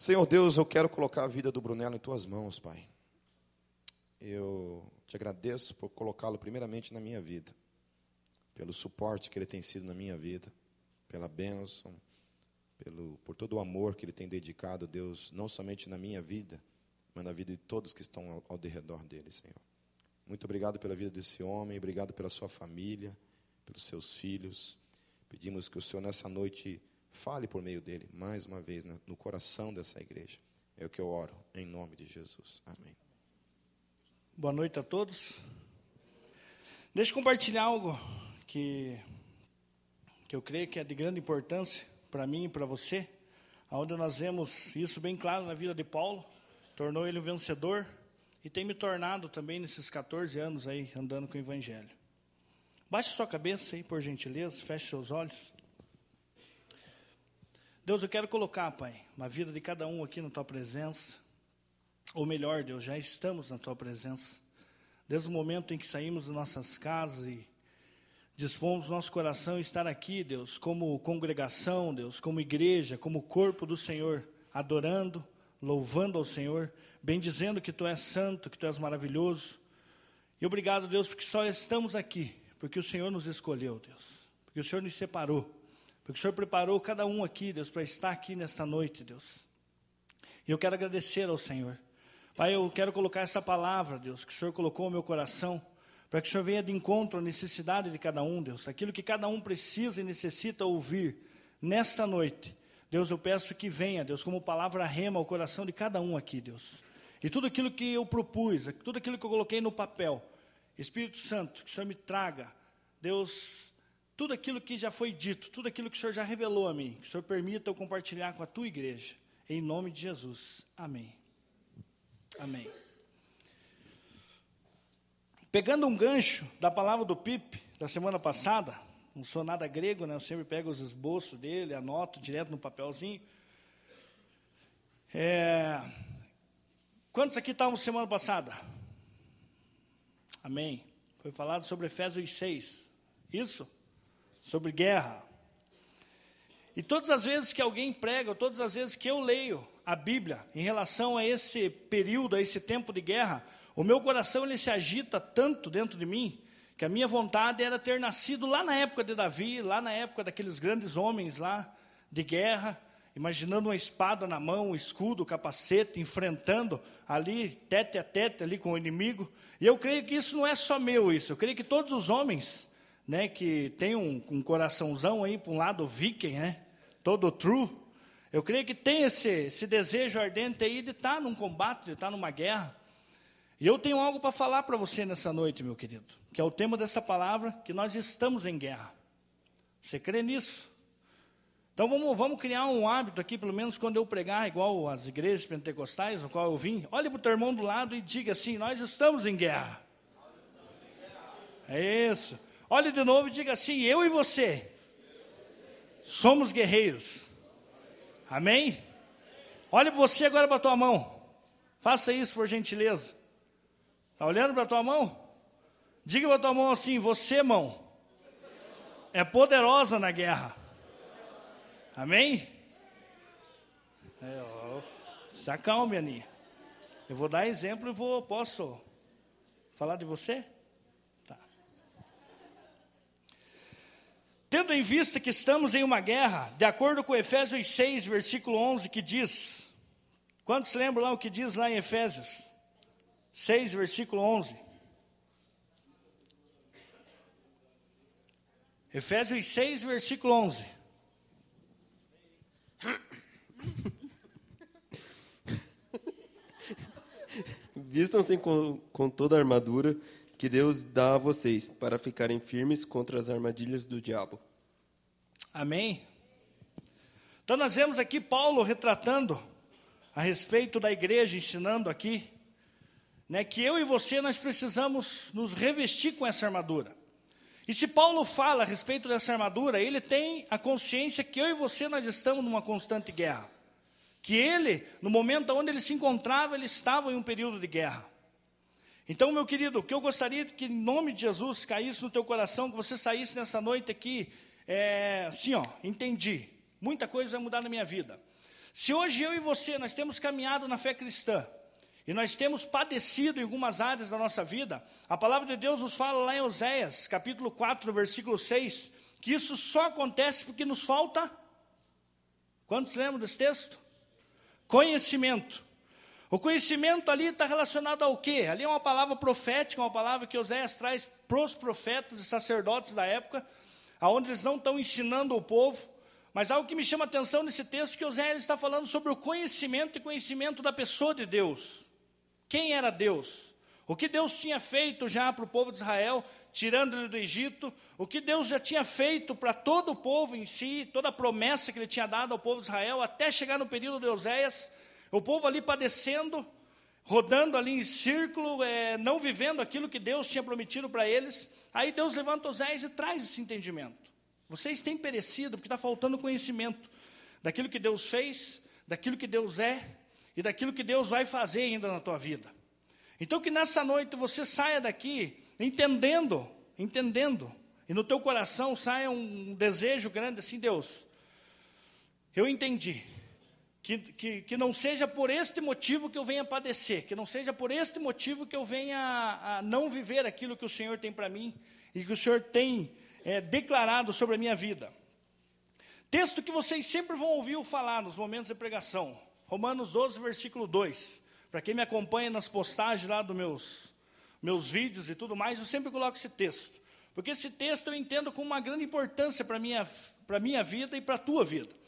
Senhor Deus, eu quero colocar a vida do Brunello em tuas mãos, Pai. Eu te agradeço por colocá-lo primeiramente na minha vida, pelo suporte que ele tem sido na minha vida, pela bênção, pelo, por todo o amor que ele tem dedicado, Deus, não somente na minha vida, mas na vida de todos que estão ao, ao redor dele, Senhor. Muito obrigado pela vida desse homem, obrigado pela sua família, pelos seus filhos. Pedimos que o Senhor nessa noite Fale por meio dele, mais uma vez, no coração dessa igreja. É o que eu oro, em nome de Jesus. Amém. Boa noite a todos. Deixa eu compartilhar algo que, que eu creio que é de grande importância para mim e para você, onde nós vemos isso bem claro na vida de Paulo, tornou ele um vencedor e tem me tornado também nesses 14 anos aí andando com o Evangelho. Baixe sua cabeça aí, por gentileza, feche seus olhos. Deus, eu quero colocar, Pai, uma vida de cada um aqui na Tua presença. Ou melhor, Deus, já estamos na Tua presença. Desde o momento em que saímos de nossas casas e dispomos nosso coração em estar aqui, Deus, como congregação, Deus, como igreja, como corpo do Senhor, adorando, louvando ao Senhor, bendizendo que Tu és santo, que Tu és maravilhoso. E obrigado, Deus, porque só estamos aqui, porque o Senhor nos escolheu, Deus, porque o Senhor nos separou porque o Senhor preparou cada um aqui, Deus, para estar aqui nesta noite, Deus. E eu quero agradecer ao Senhor. Pai, eu quero colocar essa palavra, Deus, que o Senhor colocou no meu coração, para que o Senhor venha de encontro à necessidade de cada um, Deus, aquilo que cada um precisa e necessita ouvir nesta noite. Deus, eu peço que venha, Deus, como palavra rema ao coração de cada um aqui, Deus. E tudo aquilo que eu propus, tudo aquilo que eu coloquei no papel, Espírito Santo, que o Senhor me traga, Deus, tudo aquilo que já foi dito, tudo aquilo que o Senhor já revelou a mim, que o Senhor permita eu compartilhar com a tua igreja, em nome de Jesus. Amém. Amém. Pegando um gancho da palavra do Pipe da semana passada, não sou nada grego, né? Eu sempre pego os esboços dele, anoto direto no papelzinho. É... Quantos aqui estavam semana passada? Amém. Foi falado sobre Efésios 6. Isso? Sobre guerra. E todas as vezes que alguém prega, todas as vezes que eu leio a Bíblia em relação a esse período, a esse tempo de guerra, o meu coração ele se agita tanto dentro de mim, que a minha vontade era ter nascido lá na época de Davi, lá na época daqueles grandes homens lá de guerra, imaginando uma espada na mão, um escudo, um capacete, enfrentando ali, tete a tete ali com o inimigo. E eu creio que isso não é só meu, isso. Eu creio que todos os homens né, que tem um, um coraçãozão aí para um lado viking, né, todo true, eu creio que tem esse, esse desejo ardente aí de estar tá num combate, de estar tá numa guerra. E eu tenho algo para falar para você nessa noite, meu querido, que é o tema dessa palavra, que nós estamos em guerra. Você crê nisso? Então vamos, vamos criar um hábito aqui, pelo menos quando eu pregar, igual as igrejas pentecostais, no qual eu vim, olhe para o teu irmão do lado e diga assim: Nós estamos em guerra. É isso. Olhe de novo e diga assim: eu e você somos guerreiros. Amém? Olhe você agora para a tua mão. Faça isso por gentileza. Está olhando para a tua mão? Diga para a tua mão assim: você, mão, é poderosa na guerra. Amém? É, ó, se acalme, Aninha. Eu vou dar exemplo e vou, posso falar de você? Tendo em vista que estamos em uma guerra, de acordo com Efésios 6, versículo 11, que diz: Quantos lembram lá o que diz lá em Efésios 6, versículo 11? Efésios 6, versículo 11. Vistam-se com, com toda a armadura que Deus dá a vocês para ficarem firmes contra as armadilhas do diabo. Amém? Então nós vemos aqui Paulo retratando a respeito da igreja, ensinando aqui, né, que eu e você nós precisamos nos revestir com essa armadura. E se Paulo fala a respeito dessa armadura, ele tem a consciência que eu e você nós estamos numa constante guerra. Que ele, no momento onde ele se encontrava, ele estava em um período de guerra. Então, meu querido, o que eu gostaria que em nome de Jesus caísse no teu coração, que você saísse nessa noite aqui, é, assim, ó, entendi. Muita coisa vai mudar na minha vida. Se hoje eu e você nós temos caminhado na fé cristã e nós temos padecido em algumas áreas da nossa vida, a palavra de Deus nos fala lá em Oséias, capítulo 4, versículo 6, que isso só acontece porque nos falta. Quantos lembram desse texto? Conhecimento. O conhecimento ali está relacionado ao quê? Ali é uma palavra profética, uma palavra que Oséias traz para os profetas e sacerdotes da época, aonde eles não estão ensinando o povo, mas algo que me chama atenção nesse texto é que Oséias está falando sobre o conhecimento e conhecimento da pessoa de Deus. Quem era Deus? O que Deus tinha feito já para o povo de Israel, tirando ele do Egito, o que Deus já tinha feito para todo o povo em si, toda a promessa que ele tinha dado ao povo de Israel, até chegar no período de Oséias, o povo ali padecendo, rodando ali em círculo, é, não vivendo aquilo que Deus tinha prometido para eles. Aí Deus levanta Oséias e traz esse entendimento. Vocês têm perecido porque está faltando conhecimento daquilo que Deus fez, daquilo que Deus é e daquilo que Deus vai fazer ainda na tua vida. Então que nessa noite você saia daqui entendendo, entendendo, e no teu coração saia um desejo grande assim, Deus, eu entendi, que, que, que não seja por este motivo que eu venha padecer, que não seja por este motivo que eu venha a, a não viver aquilo que o Senhor tem para mim e que o Senhor tem é, declarado sobre a minha vida. Texto que vocês sempre vão ouvir falar nos momentos de pregação, Romanos 12, versículo 2. Para quem me acompanha nas postagens lá dos meus, meus vídeos e tudo mais, eu sempre coloco esse texto. Porque esse texto eu entendo com uma grande importância para a minha, minha vida e para a tua vida.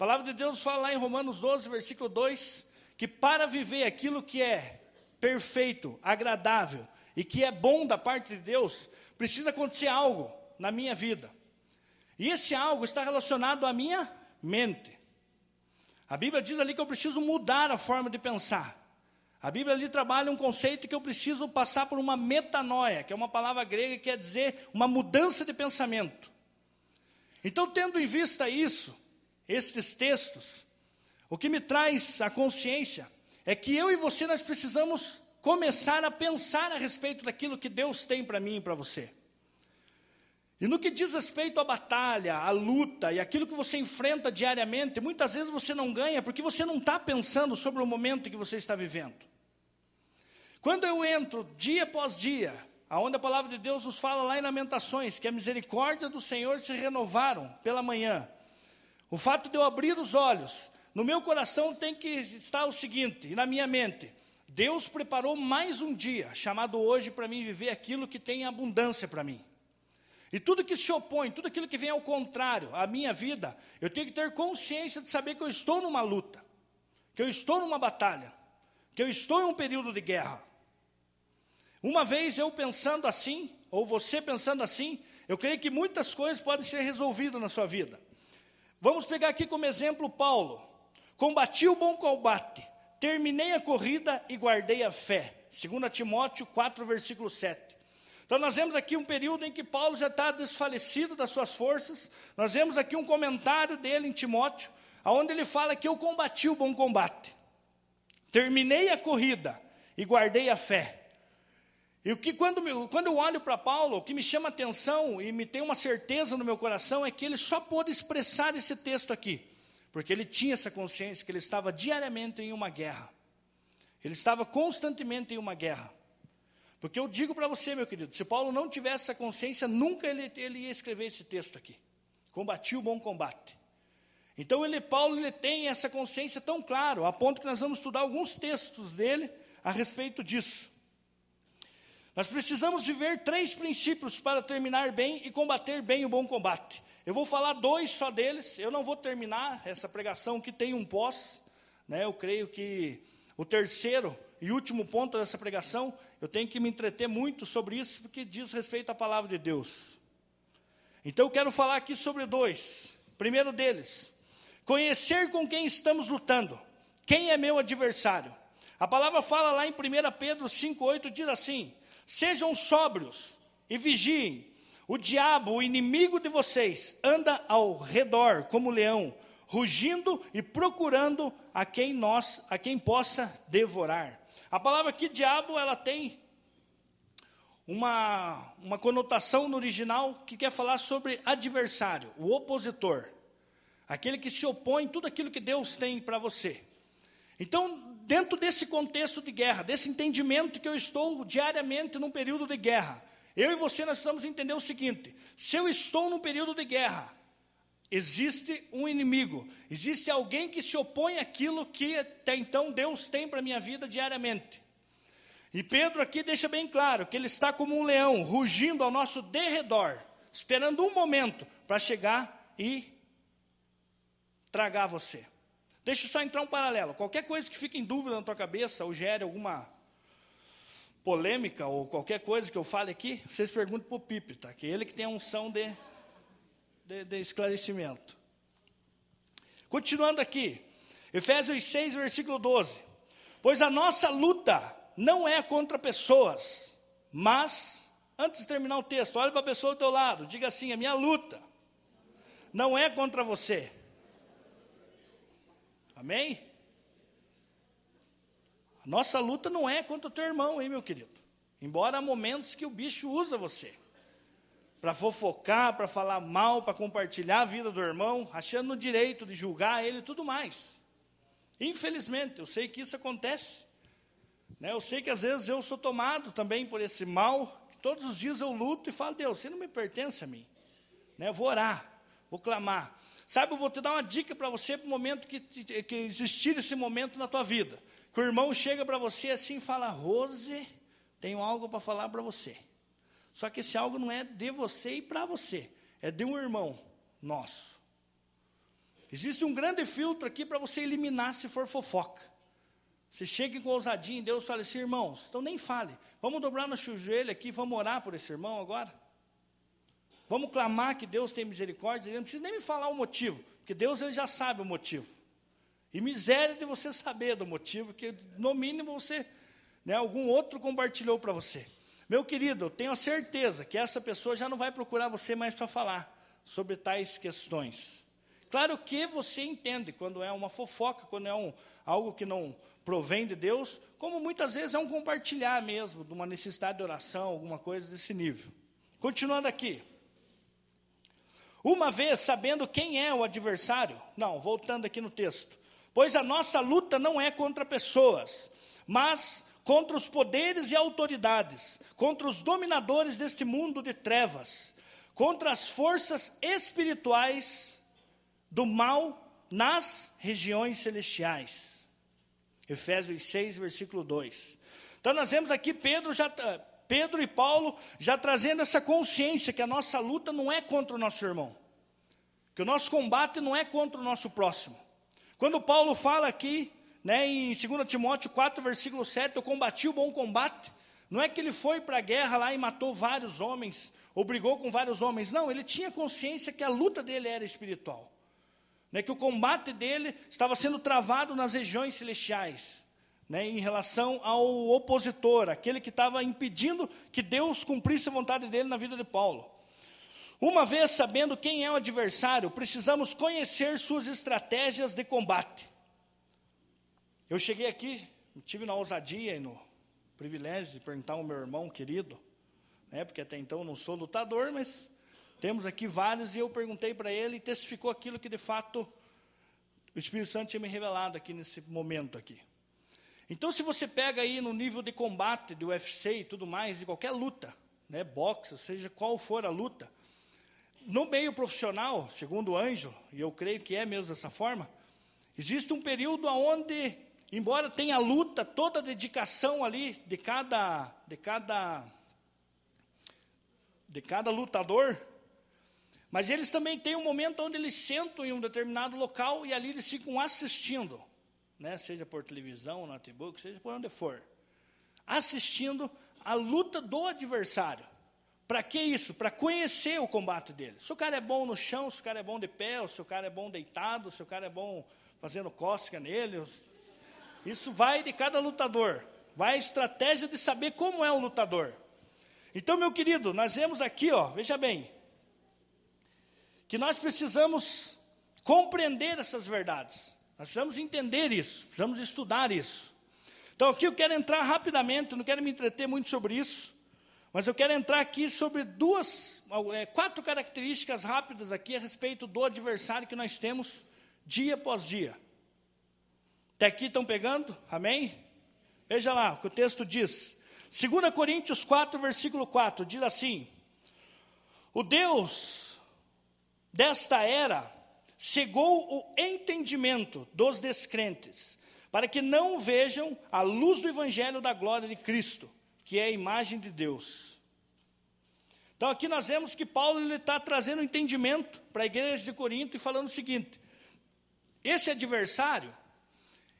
A palavra de Deus fala lá em Romanos 12, versículo 2, que para viver aquilo que é perfeito, agradável e que é bom da parte de Deus, precisa acontecer algo na minha vida. E esse algo está relacionado à minha mente. A Bíblia diz ali que eu preciso mudar a forma de pensar. A Bíblia ali trabalha um conceito que eu preciso passar por uma metanoia, que é uma palavra grega que quer dizer uma mudança de pensamento. Então, tendo em vista isso, estes textos, o que me traz a consciência é que eu e você nós precisamos começar a pensar a respeito daquilo que Deus tem para mim e para você. E no que diz respeito à batalha, à luta e aquilo que você enfrenta diariamente, muitas vezes você não ganha porque você não está pensando sobre o momento que você está vivendo. Quando eu entro dia após dia, aonde a palavra de Deus nos fala lá em Lamentações, que a misericórdia do Senhor se renovaram pela manhã, o fato de eu abrir os olhos, no meu coração tem que estar o seguinte, e na minha mente: Deus preparou mais um dia, chamado hoje, para mim viver aquilo que tem abundância para mim. E tudo que se opõe, tudo aquilo que vem ao contrário à minha vida, eu tenho que ter consciência de saber que eu estou numa luta, que eu estou numa batalha, que eu estou em um período de guerra. Uma vez eu pensando assim, ou você pensando assim, eu creio que muitas coisas podem ser resolvidas na sua vida. Vamos pegar aqui como exemplo Paulo. Combati o bom combate, terminei a corrida e guardei a fé. 2 Timóteo 4, versículo 7. Então nós vemos aqui um período em que Paulo já está desfalecido das suas forças. Nós vemos aqui um comentário dele em Timóteo, onde ele fala que eu combati o bom combate. Terminei a corrida e guardei a fé. E o que quando, quando eu olho para Paulo, o que me chama atenção e me tem uma certeza no meu coração é que ele só pôde expressar esse texto aqui, porque ele tinha essa consciência que ele estava diariamente em uma guerra. Ele estava constantemente em uma guerra. Porque eu digo para você, meu querido, se Paulo não tivesse essa consciência, nunca ele, ele ia escrever esse texto aqui. Combati o bom combate. Então ele, Paulo, ele tem essa consciência tão claro, a ponto que nós vamos estudar alguns textos dele a respeito disso. Nós precisamos viver três princípios para terminar bem e combater bem o bom combate. Eu vou falar dois só deles, eu não vou terminar essa pregação que tem um pós, né? eu creio que o terceiro e último ponto dessa pregação, eu tenho que me entreter muito sobre isso, porque diz respeito à palavra de Deus. Então eu quero falar aqui sobre dois. Primeiro deles, conhecer com quem estamos lutando. Quem é meu adversário? A palavra fala lá em 1 Pedro 5,8, diz assim: Sejam sóbrios e vigiem. O diabo, o inimigo de vocês, anda ao redor como leão, rugindo e procurando a quem nós, a quem possa devorar. A palavra aqui diabo, ela tem uma, uma conotação no original que quer falar sobre adversário, o opositor. aquele que se opõe a tudo aquilo que Deus tem para você. Então, dentro desse contexto de guerra, desse entendimento que eu estou diariamente num período de guerra, eu e você nós precisamos entender o seguinte: se eu estou num período de guerra, existe um inimigo, existe alguém que se opõe àquilo que até então Deus tem para a minha vida diariamente. E Pedro aqui deixa bem claro que ele está como um leão, rugindo ao nosso derredor, esperando um momento para chegar e tragar você. Deixa eu só entrar um paralelo. Qualquer coisa que fique em dúvida na tua cabeça ou gere alguma polêmica ou qualquer coisa que eu fale aqui, vocês perguntam para o Pipe, tá? Que é ele que tem a unção de, de, de esclarecimento. Continuando aqui, Efésios 6, versículo 12. Pois a nossa luta não é contra pessoas, mas, antes de terminar o texto, olhe para a pessoa do teu lado, diga assim: a minha luta não é contra você. Amém? A nossa luta não é contra o teu irmão, hein, meu querido? Embora há momentos que o bicho usa você para fofocar, para falar mal, para compartilhar a vida do irmão, achando no direito de julgar ele e tudo mais. Infelizmente, eu sei que isso acontece. Né? Eu sei que às vezes eu sou tomado também por esse mal, que todos os dias eu luto e falo, Deus, você não me pertence a mim. Né? Eu vou orar, vou clamar. Sabe, eu vou te dar uma dica para você para o momento que, que existir esse momento na tua vida que o irmão chega para você assim e fala: Rose, tenho algo para falar para você. Só que esse algo não é de você e para você, é de um irmão nosso. Existe um grande filtro aqui para você eliminar se for fofoca. Você chega com ousadia em Deus e fala assim, irmãos, então nem fale. Vamos dobrar nosso joelho aqui, vamos orar por esse irmão agora? Vamos clamar que Deus tem misericórdia? Ele não precisa nem me falar o motivo, porque Deus ele já sabe o motivo. E miséria de você saber do motivo, que no mínimo você, né, algum outro compartilhou para você. Meu querido, eu tenho a certeza que essa pessoa já não vai procurar você mais para falar sobre tais questões. Claro que você entende quando é uma fofoca, quando é um, algo que não provém de Deus, como muitas vezes é um compartilhar mesmo de uma necessidade de oração, alguma coisa desse nível. Continuando aqui. Uma vez sabendo quem é o adversário, não, voltando aqui no texto. Pois a nossa luta não é contra pessoas, mas contra os poderes e autoridades, contra os dominadores deste mundo de trevas, contra as forças espirituais do mal nas regiões celestiais. Efésios 6, versículo 2. Então nós vemos aqui Pedro já Pedro e Paulo já trazendo essa consciência que a nossa luta não é contra o nosso irmão, que o nosso combate não é contra o nosso próximo, quando Paulo fala aqui, né, em 2 Timóteo 4, versículo 7, eu combati o bom combate, não é que ele foi para a guerra lá e matou vários homens, ou brigou com vários homens, não, ele tinha consciência que a luta dele era espiritual, né, que o combate dele estava sendo travado nas regiões celestiais, né, em relação ao opositor, aquele que estava impedindo que Deus cumprisse a vontade dele na vida de Paulo. Uma vez sabendo quem é o adversário, precisamos conhecer suas estratégias de combate. Eu cheguei aqui, tive na ousadia e no privilégio de perguntar ao meu irmão querido, né, porque até então eu não sou lutador, mas temos aqui vários, e eu perguntei para ele e testificou aquilo que de fato o Espírito Santo tinha me revelado aqui nesse momento aqui. Então, se você pega aí no nível de combate do UFC e tudo mais, de qualquer luta, né, boxe, seja qual for a luta, no meio profissional, segundo o Ângelo, e eu creio que é mesmo dessa forma, existe um período onde, embora tenha luta, toda a dedicação ali de cada, de cada, de cada lutador, mas eles também têm um momento onde eles sentam em um determinado local e ali eles ficam assistindo, né, seja por televisão, notebook, seja por onde for, assistindo a luta do adversário. Para que isso? Para conhecer o combate dele. Se o cara é bom no chão, se o cara é bom de pé, se o cara é bom deitado, se o cara é bom fazendo cócega nele. Isso vai de cada lutador. Vai a estratégia de saber como é o lutador. Então, meu querido, nós vemos aqui, ó, veja bem, que nós precisamos compreender essas verdades. Nós precisamos entender isso, precisamos estudar isso. Então, aqui eu quero entrar rapidamente, não quero me entreter muito sobre isso. Mas eu quero entrar aqui sobre duas, é, quatro características rápidas aqui a respeito do adversário que nós temos dia após dia. Até aqui estão pegando? Amém? Veja lá o que o texto diz. 2 Coríntios 4, versículo 4, diz assim: O Deus desta era cegou o entendimento dos descrentes, para que não vejam a luz do evangelho da glória de Cristo, que é a imagem de Deus. Então aqui nós vemos que Paulo está trazendo entendimento para a igreja de Corinto e falando o seguinte: esse adversário,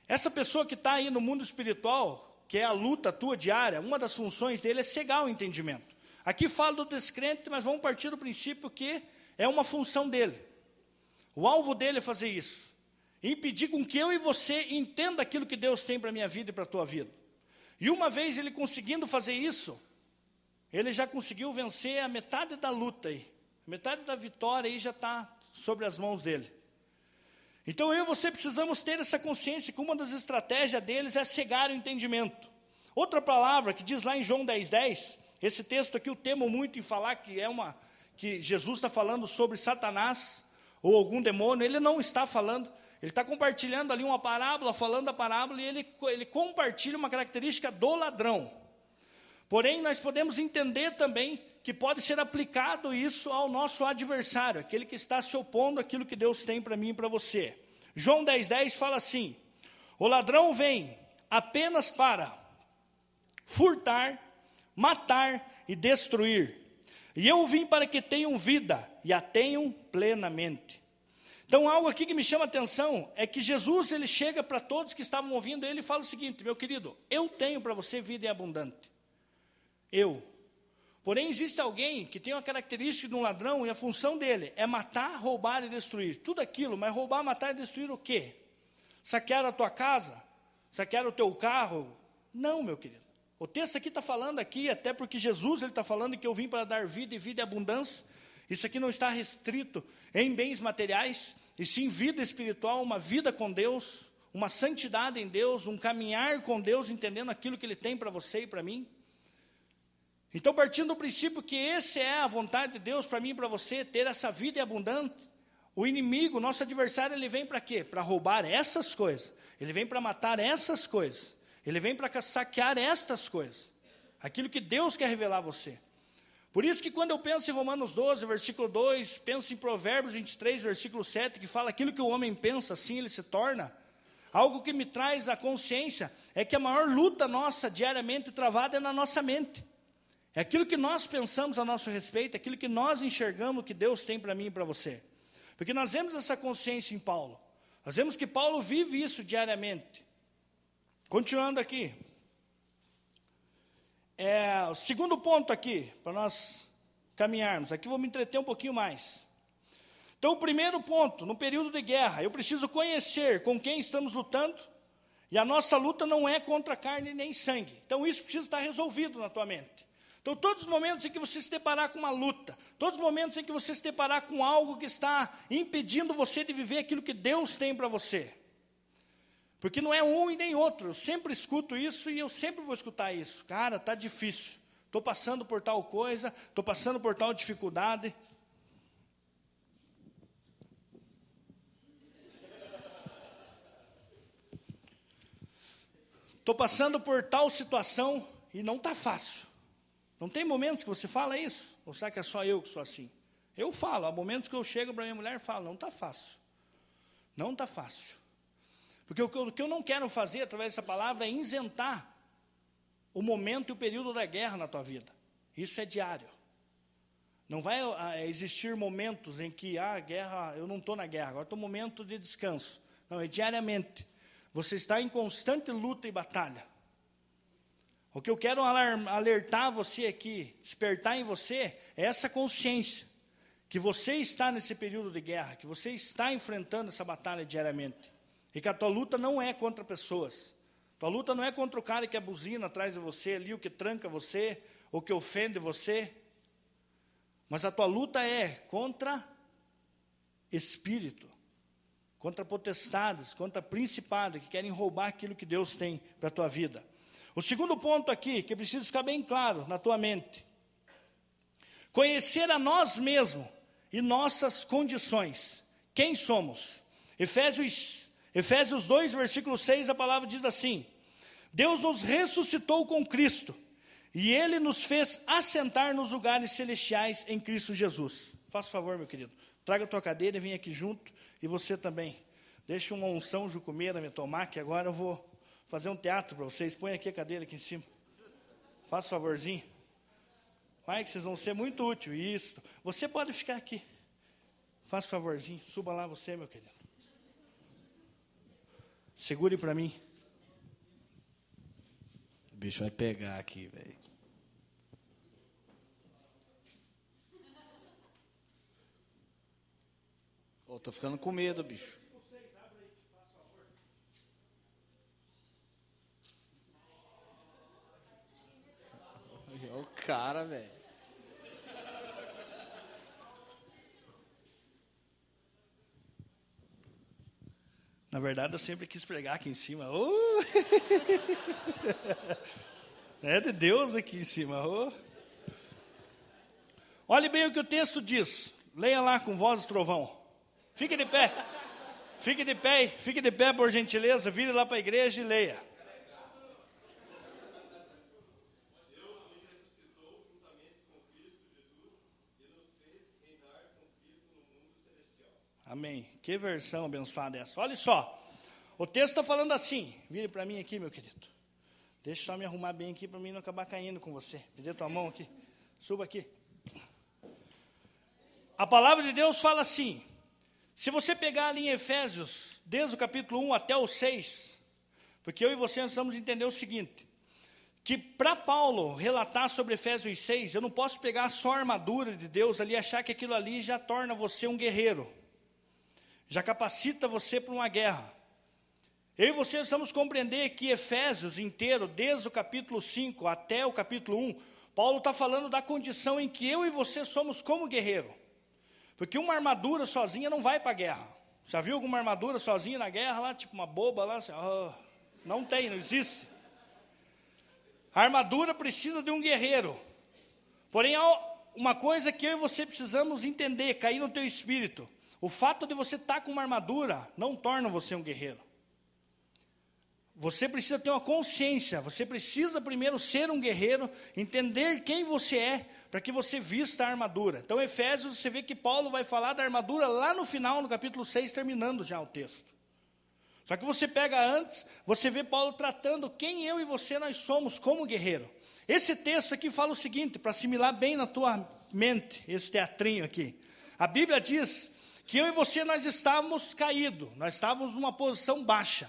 essa pessoa que está aí no mundo espiritual, que é a luta tua diária, uma das funções dele é cegar o entendimento. Aqui fala do descrente, mas vamos partir do princípio que é uma função dele. O alvo dele é fazer isso. Impedir com que eu e você entenda aquilo que Deus tem para a minha vida e para a tua vida. E uma vez ele conseguindo fazer isso, ele já conseguiu vencer a metade da luta aí. A metade da vitória aí já está sobre as mãos dele. Então eu e você precisamos ter essa consciência que uma das estratégias deles é cegar o entendimento. Outra palavra que diz lá em João 10,10, 10, esse texto aqui eu temo muito em falar que é uma que Jesus está falando sobre Satanás, ou algum demônio, ele não está falando, ele está compartilhando ali uma parábola, falando da parábola, e ele, ele compartilha uma característica do ladrão. Porém, nós podemos entender também que pode ser aplicado isso ao nosso adversário, aquele que está se opondo àquilo que Deus tem para mim e para você. João 10,10 10 fala assim: O ladrão vem apenas para furtar, matar e destruir. E eu vim para que tenham vida e a tenham plenamente. Então, algo aqui que me chama a atenção é que Jesus ele chega para todos que estavam ouvindo ele e fala o seguinte: meu querido, eu tenho para você vida em abundante. Eu. Porém, existe alguém que tem uma característica de um ladrão e a função dele é matar, roubar e destruir. Tudo aquilo, mas roubar, matar e destruir o quê? Saquear a tua casa? Saquear o teu carro? Não, meu querido. O texto aqui está falando aqui, até porque Jesus ele está falando que eu vim para dar vida e vida e abundância. Isso aqui não está restrito em bens materiais, e sim vida espiritual, uma vida com Deus, uma santidade em Deus, um caminhar com Deus, entendendo aquilo que Ele tem para você e para mim. Então, partindo do princípio que esse é a vontade de Deus para mim e para você, ter essa vida abundante, o inimigo, nosso adversário, ele vem para quê? Para roubar essas coisas, ele vem para matar essas coisas. Ele vem para saquear estas coisas. Aquilo que Deus quer revelar a você. Por isso que quando eu penso em Romanos 12, versículo 2, penso em Provérbios 23, versículo 7, que fala aquilo que o homem pensa, assim ele se torna, algo que me traz a consciência é que a maior luta nossa diariamente travada é na nossa mente. É aquilo que nós pensamos a nosso respeito, é aquilo que nós enxergamos que Deus tem para mim e para você. Porque nós vemos essa consciência em Paulo. Nós vemos que Paulo vive isso diariamente. Continuando aqui. É, o segundo ponto aqui, para nós caminharmos. Aqui vou me entreter um pouquinho mais. Então, o primeiro ponto, no período de guerra, eu preciso conhecer com quem estamos lutando, e a nossa luta não é contra carne nem sangue. Então, isso precisa estar resolvido na tua mente. Então, todos os momentos em que você se deparar com uma luta, todos os momentos em que você se deparar com algo que está impedindo você de viver aquilo que Deus tem para você, porque não é um e nem outro. Eu sempre escuto isso e eu sempre vou escutar isso. Cara, tá difícil. Estou passando por tal coisa, estou passando por tal dificuldade. Estou passando por tal situação e não está fácil. Não tem momentos que você fala isso? Ou será que é só eu que sou assim? Eu falo, há momentos que eu chego para minha mulher e falo, não está fácil. Não está fácil. Porque o que eu não quero fazer através dessa palavra é isentar o momento e o período da guerra na tua vida. Isso é diário. Não vai ah, existir momentos em que, ah, guerra, eu não estou na guerra, agora estou no momento de descanso. Não, é diariamente. Você está em constante luta e batalha. O que eu quero alertar você aqui, despertar em você, é essa consciência que você está nesse período de guerra, que você está enfrentando essa batalha diariamente. E que a tua luta não é contra pessoas. Tua luta não é contra o cara que abusina atrás de você ali, o que tranca você, o que ofende você. Mas a tua luta é contra espírito, contra potestades, contra principados que querem roubar aquilo que Deus tem para a tua vida. O segundo ponto aqui, que precisa ficar bem claro na tua mente, Conhecer a nós mesmos e nossas condições. Quem somos? Efésios, Efésios 2, versículo 6, a palavra diz assim: Deus nos ressuscitou com Cristo e Ele nos fez assentar nos lugares celestiais em Cristo Jesus. Faça favor, meu querido, traga a tua cadeira e vem aqui junto, e você também. Deixa uma unção jucumeira me tomar, que agora eu vou fazer um teatro para vocês. Põe aqui a cadeira aqui em cima. Faça favorzinho. Vai que vocês vão ser muito úteis. Isso. Você pode ficar aqui. Faça favorzinho. Suba lá você, meu querido. Segure para mim. O bicho vai pegar aqui, velho. Oh, tô ficando com medo, bicho. É o cara, velho. Na verdade, eu sempre quis pregar aqui em cima. Oh! é de Deus aqui em cima. Oh! Olhe bem o que o texto diz. Leia lá com voz trovão. Fique de pé. Fique de pé, fique de pé por gentileza, vire lá para a igreja e leia. Amém. Que versão abençoada é essa? Olha só. O texto está falando assim. Vire para mim aqui, meu querido. Deixa eu só me arrumar bem aqui para mim não acabar caindo com você. Dê tua mão aqui. Suba aqui. A palavra de Deus fala assim: se você pegar ali em Efésios, desde o capítulo 1 até o 6, porque eu e você precisamos entender o seguinte: que para Paulo relatar sobre Efésios 6, eu não posso pegar só a armadura de Deus ali e achar que aquilo ali já torna você um guerreiro já capacita você para uma guerra. Eu e você precisamos compreender que Efésios inteiro, desde o capítulo 5 até o capítulo 1, Paulo está falando da condição em que eu e você somos como guerreiro. Porque uma armadura sozinha não vai para a guerra. Já viu alguma armadura sozinha na guerra lá, tipo uma boba lá? Assim, oh, não tem, não existe. A armadura precisa de um guerreiro. Porém, há uma coisa que eu e você precisamos entender, cair no teu espírito. O fato de você estar tá com uma armadura não torna você um guerreiro. Você precisa ter uma consciência, você precisa primeiro ser um guerreiro, entender quem você é, para que você vista a armadura. Então, Efésios, você vê que Paulo vai falar da armadura lá no final, no capítulo 6, terminando já o texto. Só que você pega antes, você vê Paulo tratando quem eu e você nós somos como guerreiro. Esse texto aqui fala o seguinte, para assimilar bem na tua mente, esse teatrinho aqui. A Bíblia diz que eu e você nós estávamos caídos, nós estávamos numa posição baixa.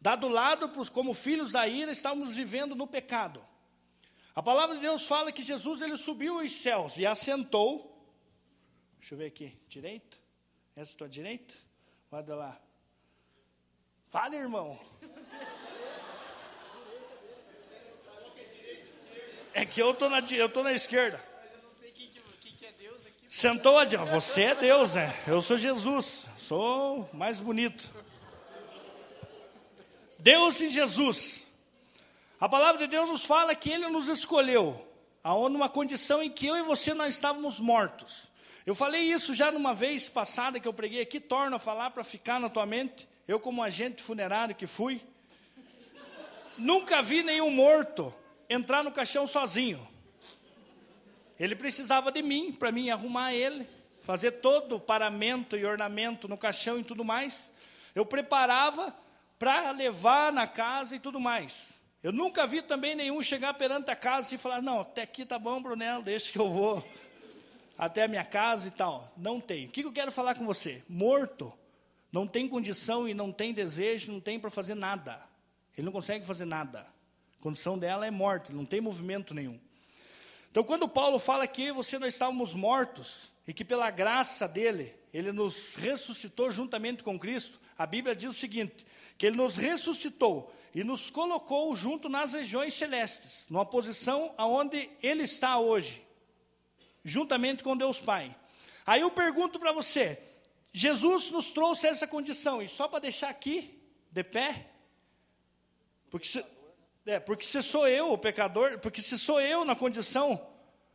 Dado lado, como filhos da ira, estávamos vivendo no pecado. A palavra de Deus fala que Jesus ele subiu aos céus e assentou. Deixa eu ver aqui, direito? Essa é a tua direita? Olha lá. Fale, irmão. É que eu estou na, eu na esquerda. Sentou a você é Deus, né? Eu sou Jesus, sou mais bonito. Deus e Jesus. A palavra de Deus nos fala que Ele nos escolheu, numa condição em que eu e você nós estávamos mortos. Eu falei isso já numa vez passada que eu preguei aqui, torno a falar para ficar na tua mente. Eu como agente funerário que fui, nunca vi nenhum morto entrar no caixão sozinho. Ele precisava de mim para mim arrumar ele, fazer todo o paramento e ornamento no caixão e tudo mais. Eu preparava para levar na casa e tudo mais. Eu nunca vi também nenhum chegar perante a casa e falar: Não, até aqui tá bom, Brunel, deixa que eu vou até a minha casa e tal. Não tem. O que eu quero falar com você? Morto não tem condição e não tem desejo, não tem para fazer nada. Ele não consegue fazer nada. A condição dela é morta, não tem movimento nenhum. Então, quando Paulo fala que você nós estávamos mortos e que pela graça dele, ele nos ressuscitou juntamente com Cristo, a Bíblia diz o seguinte: que ele nos ressuscitou e nos colocou junto nas regiões celestes, numa posição aonde ele está hoje, juntamente com Deus Pai. Aí eu pergunto para você: Jesus nos trouxe essa condição, e só para deixar aqui, de pé, porque se, é, porque se sou eu o pecador, porque se sou eu na condição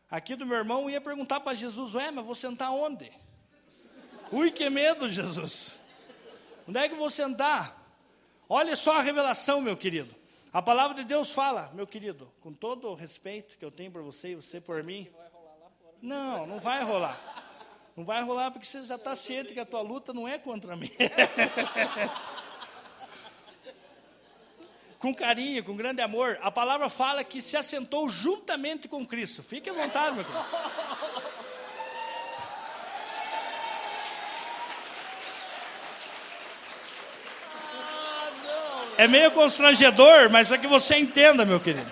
aqui do meu irmão ia perguntar para Jesus: Ué, mas vou sentar onde? Ui, que medo, Jesus. Onde é que vou sentar? Olha só a revelação, meu querido. A palavra de Deus fala, meu querido, com todo o respeito que eu tenho por você e você por mim. Não, não vai rolar. Não vai rolar porque você já está ciente que a tua luta não é contra mim. com carinho, com grande amor. A palavra fala que se assentou juntamente com Cristo. Fique à vontade, meu querido. É meio constrangedor, mas para que você entenda, meu querido.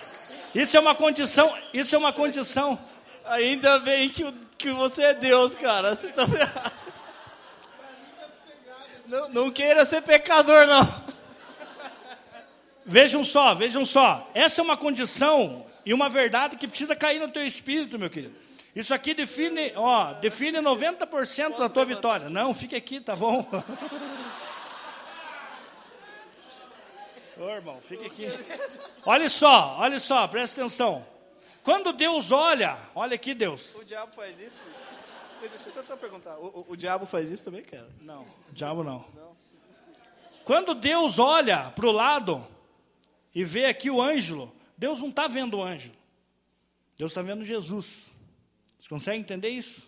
Isso é uma condição, isso é uma condição. Ainda bem que, que você é Deus, cara. Você tá... não, não queira ser pecador, não. Vejam só, vejam só. Essa é uma condição e uma verdade que precisa cair no teu espírito, meu querido. Isso aqui define, ó, define 90% da tua vitória. Não, fique aqui, tá bom? Ô, irmão, fique aqui. Olha só, olha só, presta atenção. Quando Deus olha, olha aqui, Deus. O diabo faz isso? Deixa eu só perguntar. O, o, o, diabo faz isso também, cara? Não, o diabo não. não. Quando Deus olha para o lado e vê aqui o ângelo, Deus não está vendo o anjo. Deus está vendo Jesus. Você consegue entender isso?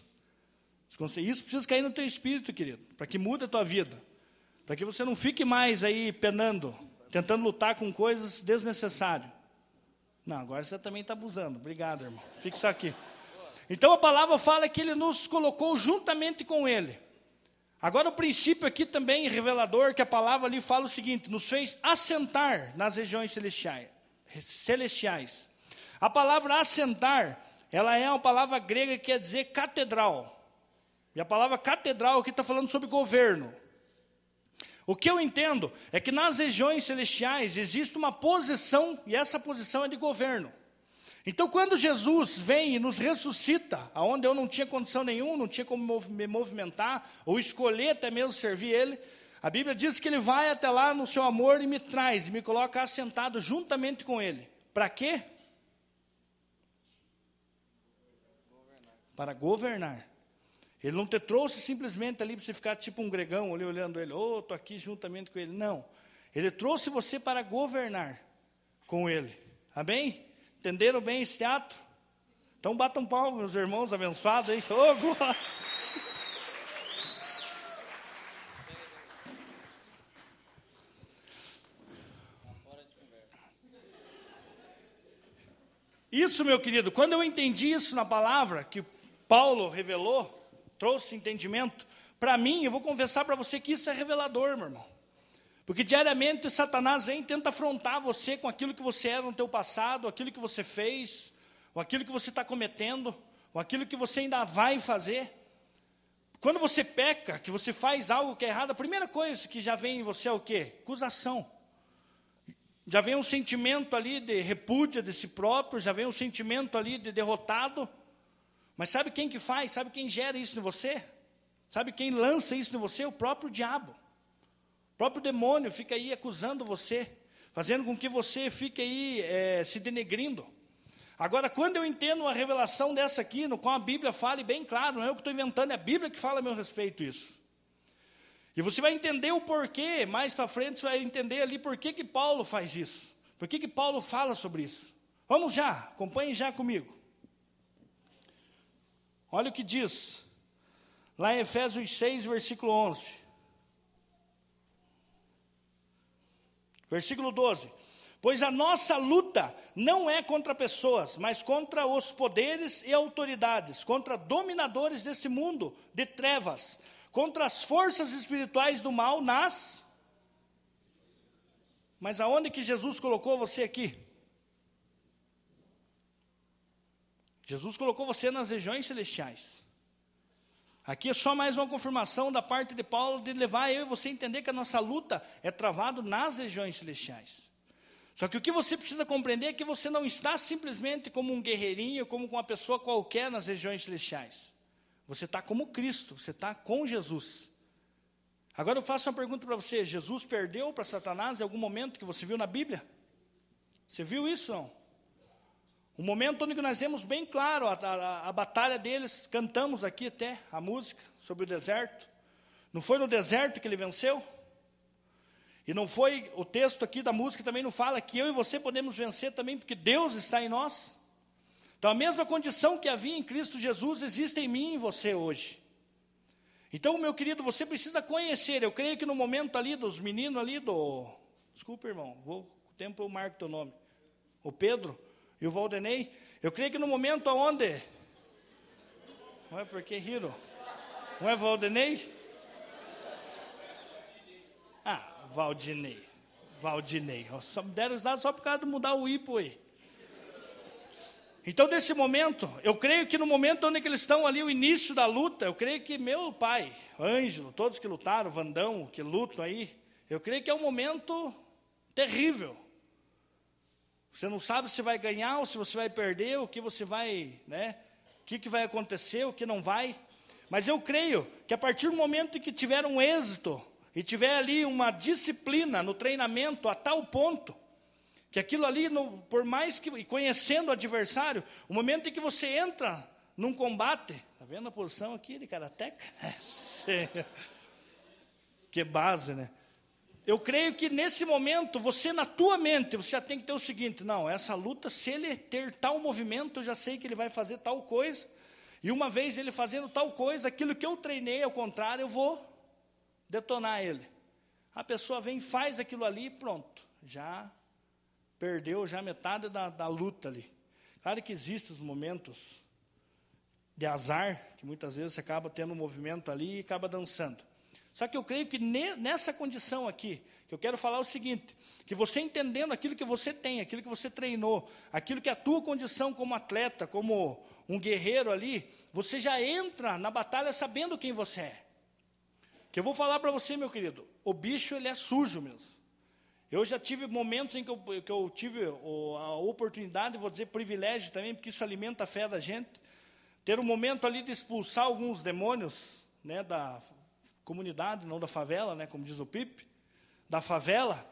Isso precisa cair no teu espírito, querido, para que mude a tua vida. Para que você não fique mais aí penando tentando lutar com coisas desnecessárias. Não, agora você também está abusando. Obrigado, irmão. Fique só aqui. Então a palavra fala que ele nos colocou juntamente com ele. Agora o princípio aqui também revelador, que a palavra ali fala o seguinte: nos fez assentar nas regiões celestiais. A palavra assentar, ela é uma palavra grega que quer dizer catedral. E a palavra catedral aqui está falando sobre governo. O que eu entendo é que nas regiões celestiais existe uma posição, e essa posição é de governo. Então, quando Jesus vem e nos ressuscita, aonde eu não tinha condição nenhuma, não tinha como me movimentar, ou escolher até mesmo servir Ele, a Bíblia diz que Ele vai até lá no seu amor e me traz, me coloca assentado juntamente com Ele. Para quê? Para governar. Ele não te trouxe simplesmente ali para você ficar tipo um gregão ali olhando ele, oh, estou aqui juntamente com ele. Não. Ele trouxe você para governar com ele. Amém? Entenderam bem esse teatro? Então batam palmas, meus irmãos abençoados aí. Oh, glória! Isso, meu querido, quando eu entendi isso na palavra que Paulo revelou, trouxe entendimento. Para mim, eu vou confessar para você que isso é revelador, meu irmão. Porque diariamente Satanás vem e tenta afrontar você com aquilo que você era no teu passado, aquilo que você fez, ou aquilo que você está cometendo, ou aquilo que você ainda vai fazer. Quando você peca, que você faz algo que é errado, a primeira coisa que já vem em você é o quê? Acusação. Já vem um sentimento ali de repúdia de si próprio, já vem um sentimento ali de derrotado. Mas sabe quem que faz? Sabe quem gera isso em você? Sabe quem lança isso em você? O próprio diabo. Próprio demônio fica aí acusando você, fazendo com que você fique aí é, se denegrindo. Agora, quando eu entendo uma revelação dessa aqui, no qual a Bíblia fala, bem claro, não é eu que estou inventando, é a Bíblia que fala a meu respeito isso. E você vai entender o porquê, mais para frente você vai entender ali por que, que Paulo faz isso. Por que, que Paulo fala sobre isso. Vamos já, acompanhem já comigo. Olha o que diz, lá em Efésios 6, versículo 11. Versículo 12. Pois a nossa luta não é contra pessoas, mas contra os poderes e autoridades, contra dominadores deste mundo de trevas, contra as forças espirituais do mal nas. Mas aonde que Jesus colocou você aqui? Jesus colocou você nas regiões celestiais. Aqui é só mais uma confirmação da parte de Paulo de levar eu e você a entender que a nossa luta é travado nas regiões celestiais. Só que o que você precisa compreender é que você não está simplesmente como um guerreirinho, como uma pessoa qualquer nas regiões celestiais. Você está como Cristo, você está com Jesus. Agora eu faço uma pergunta para você: Jesus perdeu para Satanás em algum momento que você viu na Bíblia? Você viu isso não? Um momento onde nós vemos bem claro a, a, a batalha deles, cantamos aqui até a música sobre o deserto. Não foi no deserto que ele venceu? E não foi, o texto aqui da música também não fala que eu e você podemos vencer também, porque Deus está em nós. Então a mesma condição que havia em Cristo Jesus existe em mim e em você hoje. Então, meu querido, você precisa conhecer. Eu creio que no momento ali dos meninos ali do. Desculpa, irmão, vou, o tempo eu marco teu nome. O Pedro e o Valdenei. Eu creio que no momento onde. Não é porque Hiro? Não é Valdenei? Ah, Valdinei. Valdinei. Só me deram usado só por causa de mudar o ipo aí. Então, nesse momento, eu creio que no momento onde eles estão ali, o início da luta, eu creio que meu pai, Ângelo, todos que lutaram, Vandão, que lutam aí, eu creio que é um momento terrível. Você não sabe se vai ganhar ou se você vai perder, o que você vai, né? O que, que vai acontecer, o que não vai. Mas eu creio que a partir do momento em que tiver um êxito e tiver ali uma disciplina no treinamento a tal ponto que aquilo ali, no, por mais que conhecendo o adversário, o momento em que você entra num combate, tá vendo a posição aqui de karateca? que base, né? Eu creio que nesse momento, você na tua mente, você já tem que ter o seguinte, não, essa luta, se ele ter tal movimento, eu já sei que ele vai fazer tal coisa, e uma vez ele fazendo tal coisa, aquilo que eu treinei, ao contrário, eu vou detonar ele. A pessoa vem, faz aquilo ali, pronto, já perdeu já metade da, da luta ali. Claro que existem os momentos de azar, que muitas vezes você acaba tendo um movimento ali e acaba dançando. Só que eu creio que ne, nessa condição aqui, que eu quero falar o seguinte, que você entendendo aquilo que você tem, aquilo que você treinou, aquilo que é a tua condição como atleta, como um guerreiro ali, você já entra na batalha sabendo quem você é. Que eu vou falar para você, meu querido, o bicho ele é sujo mesmo. Eu já tive momentos em que eu, que eu tive a oportunidade, vou dizer privilégio também, porque isso alimenta a fé da gente, ter um momento ali de expulsar alguns demônios né, da comunidade, não da favela, né, como diz o Pipe, da favela,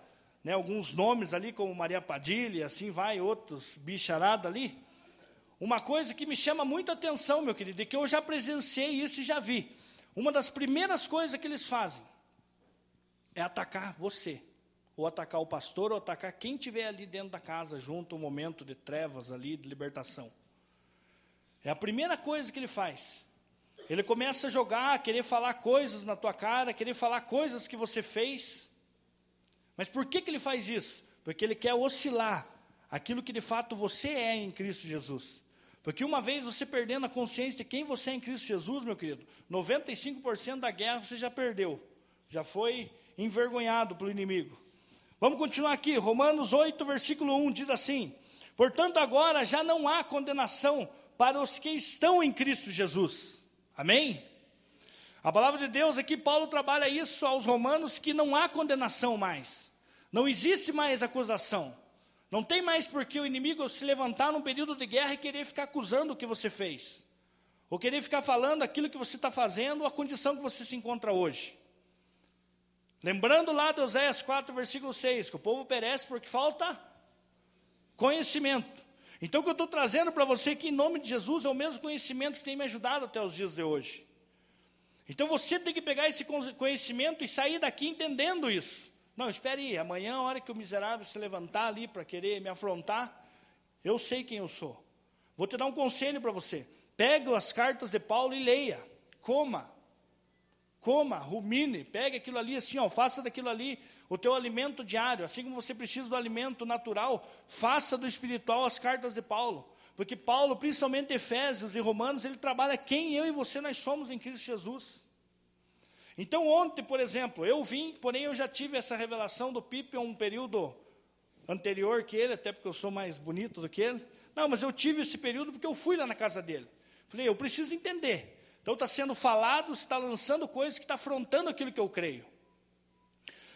né, alguns nomes ali, como Maria Padilha, assim vai, outros bicharada ali. Uma coisa que me chama muita atenção, meu querido, é que eu já presenciei isso e já vi. Uma das primeiras coisas que eles fazem é atacar você ou atacar o pastor, ou atacar quem tiver ali dentro da casa, junto ao momento de trevas ali, de libertação. É a primeira coisa que ele faz. Ele começa a jogar, querer falar coisas na tua cara, querer falar coisas que você fez. Mas por que, que ele faz isso? Porque ele quer oscilar aquilo que de fato você é em Cristo Jesus. Porque uma vez você perdendo a consciência de quem você é em Cristo Jesus, meu querido, 95% da guerra você já perdeu. Já foi envergonhado pelo inimigo. Vamos continuar aqui, Romanos 8, versículo 1 diz assim: Portanto, agora já não há condenação para os que estão em Cristo Jesus. Amém? A palavra de Deus aqui, Paulo trabalha isso aos romanos, que não há condenação mais. Não existe mais acusação. Não tem mais por que o inimigo se levantar num período de guerra e querer ficar acusando o que você fez. Ou querer ficar falando aquilo que você está fazendo, a condição que você se encontra hoje. Lembrando lá de Oséias 4, versículo 6, que o povo perece porque falta conhecimento. Então, o que eu estou trazendo para você aqui, em nome de Jesus, é o mesmo conhecimento que tem me ajudado até os dias de hoje. Então, você tem que pegar esse conhecimento e sair daqui entendendo isso. Não, espere aí, amanhã, a hora que o miserável se levantar ali para querer me afrontar, eu sei quem eu sou. Vou te dar um conselho para você. Pega as cartas de Paulo e leia. Coma, coma, rumine, pegue aquilo ali assim, ó, faça daquilo ali o teu alimento diário, assim como você precisa do alimento natural, faça do espiritual as cartas de Paulo. Porque Paulo, principalmente Efésios e Romanos, ele trabalha quem eu e você nós somos em Cristo Jesus. Então ontem, por exemplo, eu vim, porém eu já tive essa revelação do Pipe um período anterior que ele, até porque eu sou mais bonito do que ele. Não, mas eu tive esse período porque eu fui lá na casa dele. Falei, eu preciso entender. Então está sendo falado, está lançando coisas que está afrontando aquilo que eu creio.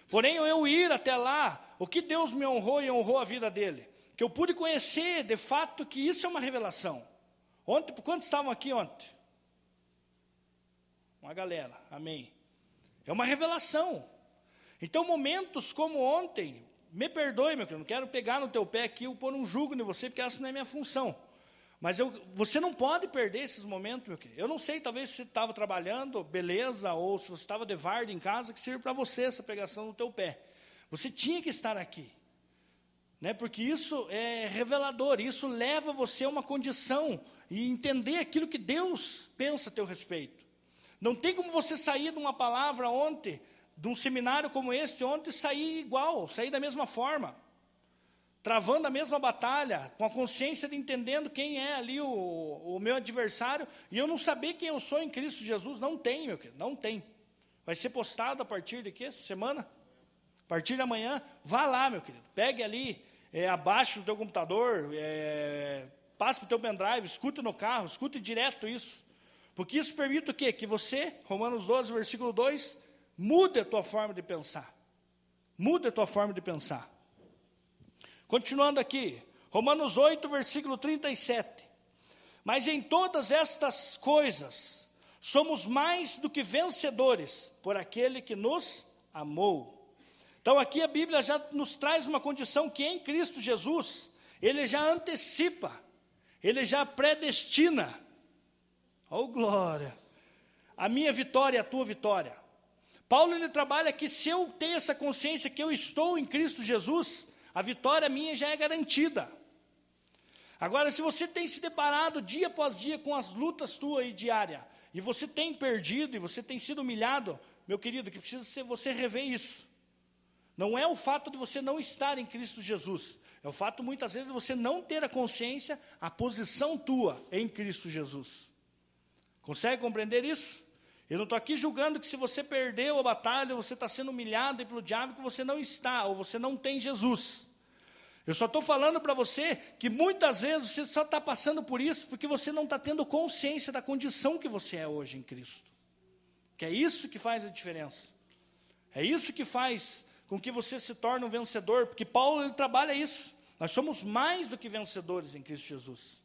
Porém, eu ir até lá, o que Deus me honrou e honrou a vida dele? Que eu pude conhecer, de fato, que isso é uma revelação. Ontem, quantos estavam aqui ontem? Uma galera, amém. É uma revelação. Então, momentos como ontem, me perdoe, meu querido, não quero pegar no teu pé aqui ou pôr um jugo em você, porque essa não é minha função. Mas eu, você não pode perder esses momentos, meu querido. Eu não sei, talvez se você estava trabalhando, beleza, ou se você estava de varda em casa, que sirva para você essa pregação no teu pé. Você tinha que estar aqui. Né, porque isso é revelador, isso leva você a uma condição e entender aquilo que Deus pensa a teu respeito. Não tem como você sair de uma palavra ontem, de um seminário como este ontem, e sair igual, sair da mesma forma travando a mesma batalha, com a consciência de entendendo quem é ali o, o meu adversário, e eu não saber quem eu sou em Cristo Jesus, não tem, meu querido, não tem. Vai ser postado a partir de que? Semana? A partir de amanhã, vá lá, meu querido, pegue ali, é, abaixo do teu computador, é, passe para o teu pendrive, escute no carro, escute direto isso. Porque isso permite o quê? Que você, Romanos 12, versículo 2, mude a tua forma de pensar. Mude a tua forma de pensar. Continuando aqui, Romanos 8, versículo 37. Mas em todas estas coisas, somos mais do que vencedores por aquele que nos amou. Então aqui a Bíblia já nos traz uma condição que em Cristo Jesus, ele já antecipa, ele já predestina. Oh glória! A minha vitória, a tua vitória. Paulo ele trabalha que se eu tenho essa consciência que eu estou em Cristo Jesus, a vitória minha já é garantida. Agora, se você tem se deparado dia após dia com as lutas tuas aí diária, e você tem perdido, e você tem sido humilhado, meu querido, que precisa ser você rever isso. Não é o fato de você não estar em Cristo Jesus, é o fato muitas vezes você não ter a consciência, a posição tua em Cristo Jesus. Consegue compreender isso? Eu não estou aqui julgando que se você perdeu a batalha, você está sendo humilhado pelo diabo, que você não está, ou você não tem Jesus. Eu só estou falando para você que muitas vezes você só está passando por isso porque você não está tendo consciência da condição que você é hoje em Cristo. Que é isso que faz a diferença. É isso que faz com que você se torne um vencedor, porque Paulo ele trabalha isso. Nós somos mais do que vencedores em Cristo Jesus.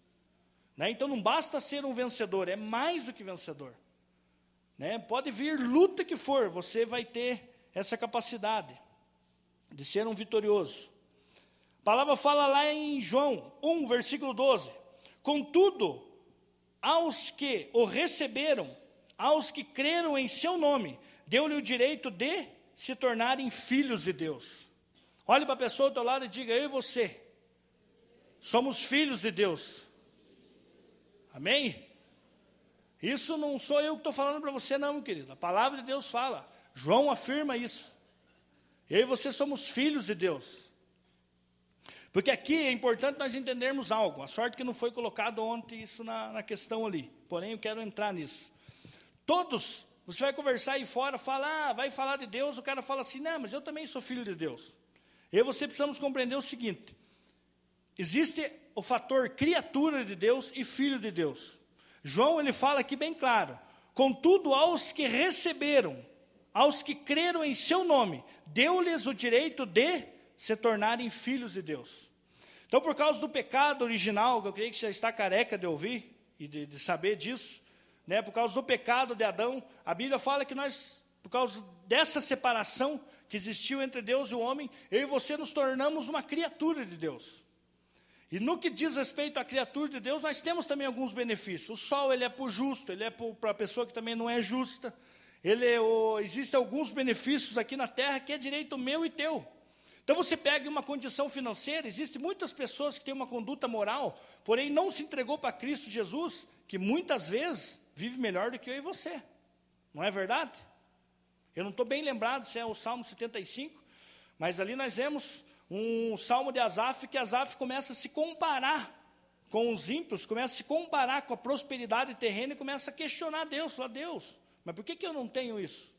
Né? Então não basta ser um vencedor, é mais do que vencedor. Né? Pode vir luta que for, você vai ter essa capacidade de ser um vitorioso. A palavra fala lá em João 1, versículo 12: Contudo, aos que o receberam, aos que creram em seu nome, deu-lhe o direito de se tornarem filhos de Deus. Olhe para a pessoa ao teu lado e diga: Eu e você somos filhos de Deus. Amém? Isso não sou eu que estou falando para você, não, querido. A palavra de Deus fala. João afirma isso. Eu e você somos filhos de Deus. Porque aqui é importante nós entendermos algo. A sorte que não foi colocado ontem isso na, na questão ali. Porém, eu quero entrar nisso. Todos, você vai conversar aí fora, fala, ah, vai falar de Deus, o cara fala assim, não, mas eu também sou filho de Deus. Eu e você precisamos compreender o seguinte: existe o fator criatura de Deus e filho de Deus. João ele fala aqui bem claro: contudo, aos que receberam, aos que creram em seu nome, deu-lhes o direito de se tornarem filhos de Deus. Então, por causa do pecado original, que eu creio que já está careca de ouvir e de, de saber disso, né, por causa do pecado de Adão, a Bíblia fala que nós, por causa dessa separação que existiu entre Deus e o homem, eu e você nos tornamos uma criatura de Deus. E no que diz respeito à criatura de Deus, nós temos também alguns benefícios. O sol ele é para o justo, ele é para a pessoa que também não é justa. Ele é o, existem alguns benefícios aqui na terra que é direito meu e teu. Então você pega uma condição financeira, existem muitas pessoas que têm uma conduta moral, porém não se entregou para Cristo Jesus, que muitas vezes vive melhor do que eu e você. Não é verdade? Eu não estou bem lembrado se é o Salmo 75, mas ali nós vemos um salmo de Asaf, que Asaf começa a se comparar com os ímpios, começa a se comparar com a prosperidade terrena e começa a questionar Deus, fala, Deus, mas por que, que eu não tenho isso?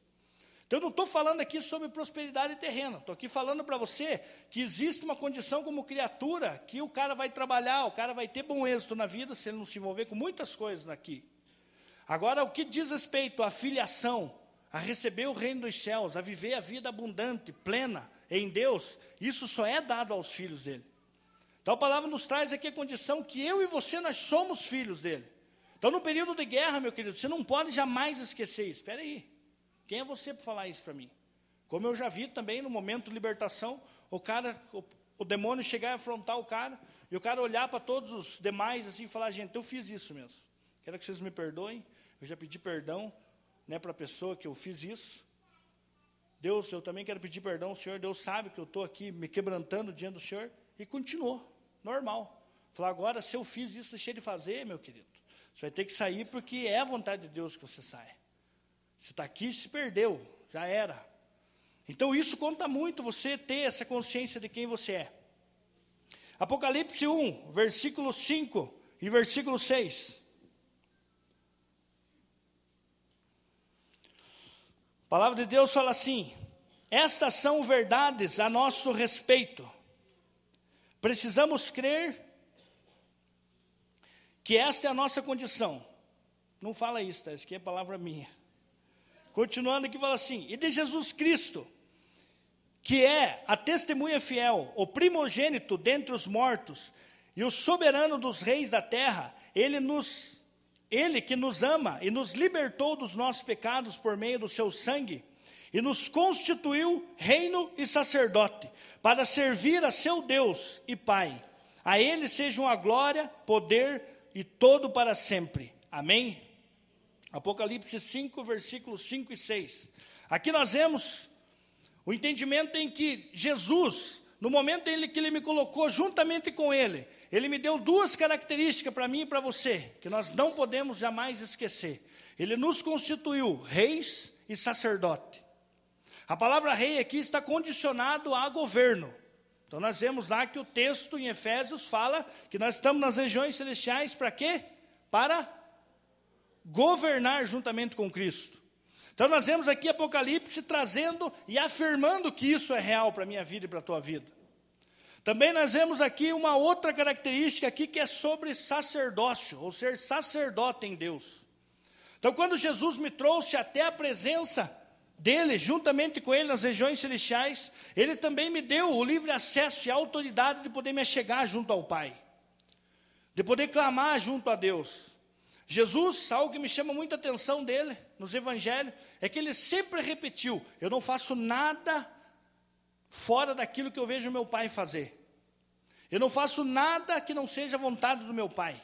Então eu não estou falando aqui sobre prosperidade terrena, estou aqui falando para você que existe uma condição como criatura que o cara vai trabalhar, o cara vai ter bom êxito na vida se ele não se envolver com muitas coisas aqui. Agora, o que diz respeito à filiação, a receber o reino dos céus, a viver a vida abundante, plena, em Deus, isso só é dado aos filhos dele. Então a palavra nos traz aqui a condição que eu e você nós somos filhos dele. Então no período de guerra, meu querido, você não pode jamais esquecer isso. Espera aí. Quem é você para falar isso para mim? Como eu já vi também no momento de libertação, o cara, o, o demônio chegar e afrontar o cara, e o cara olhar para todos os demais assim e falar, gente, eu fiz isso mesmo. Quero que vocês me perdoem, eu já pedi perdão né, para a pessoa que eu fiz isso. Deus, eu também quero pedir perdão ao Senhor, Deus sabe que eu estou aqui me quebrantando diante do Senhor, e continuou, normal. Falar, agora, se eu fiz isso, deixei de fazer, meu querido. Você vai ter que sair porque é a vontade de Deus que você sai. Você está aqui, se perdeu, já era. Então isso conta muito, você ter essa consciência de quem você é. Apocalipse 1, versículo 5 e versículo 6. A palavra de Deus fala assim: Estas são verdades a nosso respeito. Precisamos crer que esta é a nossa condição. Não fala isso, tá? Isso aqui é palavra minha. Continuando aqui, fala assim: E de Jesus Cristo, que é a testemunha fiel, o primogênito dentre os mortos e o soberano dos reis da terra, ele nos ele que nos ama e nos libertou dos nossos pecados por meio do seu sangue e nos constituiu reino e sacerdote para servir a seu Deus e Pai. A ele sejam a glória, poder e todo para sempre. Amém. Apocalipse 5, versículos 5 e 6. Aqui nós vemos o entendimento em que Jesus, no momento em que ele me colocou juntamente com ele, ele me deu duas características para mim e para você, que nós não podemos jamais esquecer. Ele nos constituiu reis e sacerdote. A palavra rei aqui está condicionado a governo. Então nós vemos lá que o texto em Efésios fala que nós estamos nas regiões celestiais para quê? Para governar juntamente com Cristo. Então nós vemos aqui Apocalipse trazendo e afirmando que isso é real para a minha vida e para a tua vida. Também nós vemos aqui uma outra característica aqui que é sobre sacerdócio, ou ser sacerdote em Deus. Então, quando Jesus me trouxe até a presença dele, juntamente com ele nas regiões celestiais, ele também me deu o livre acesso e a autoridade de poder me chegar junto ao Pai, de poder clamar junto a Deus. Jesus, algo que me chama muita atenção dele nos evangelhos, é que ele sempre repetiu: Eu não faço nada fora daquilo que eu vejo meu pai fazer. Eu não faço nada que não seja vontade do meu pai.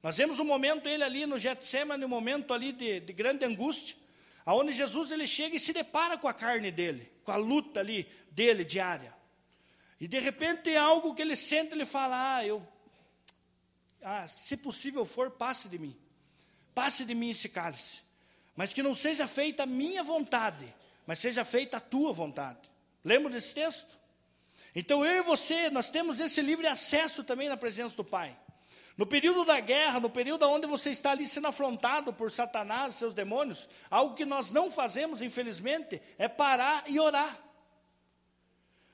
Nós vemos um momento ele ali no Getsemane, um momento ali de, de grande angústia, aonde Jesus ele chega e se depara com a carne dele, com a luta ali dele diária. E de repente tem algo que ele sente, ele fala: "Ah, eu ah, se possível for, passe de mim. Passe de mim esse cálice. Mas que não seja feita a minha vontade, mas seja feita a tua vontade." Lembra desse texto? Então eu e você, nós temos esse livre acesso também na presença do Pai. No período da guerra, no período onde você está ali sendo afrontado por Satanás e seus demônios, algo que nós não fazemos, infelizmente, é parar e orar.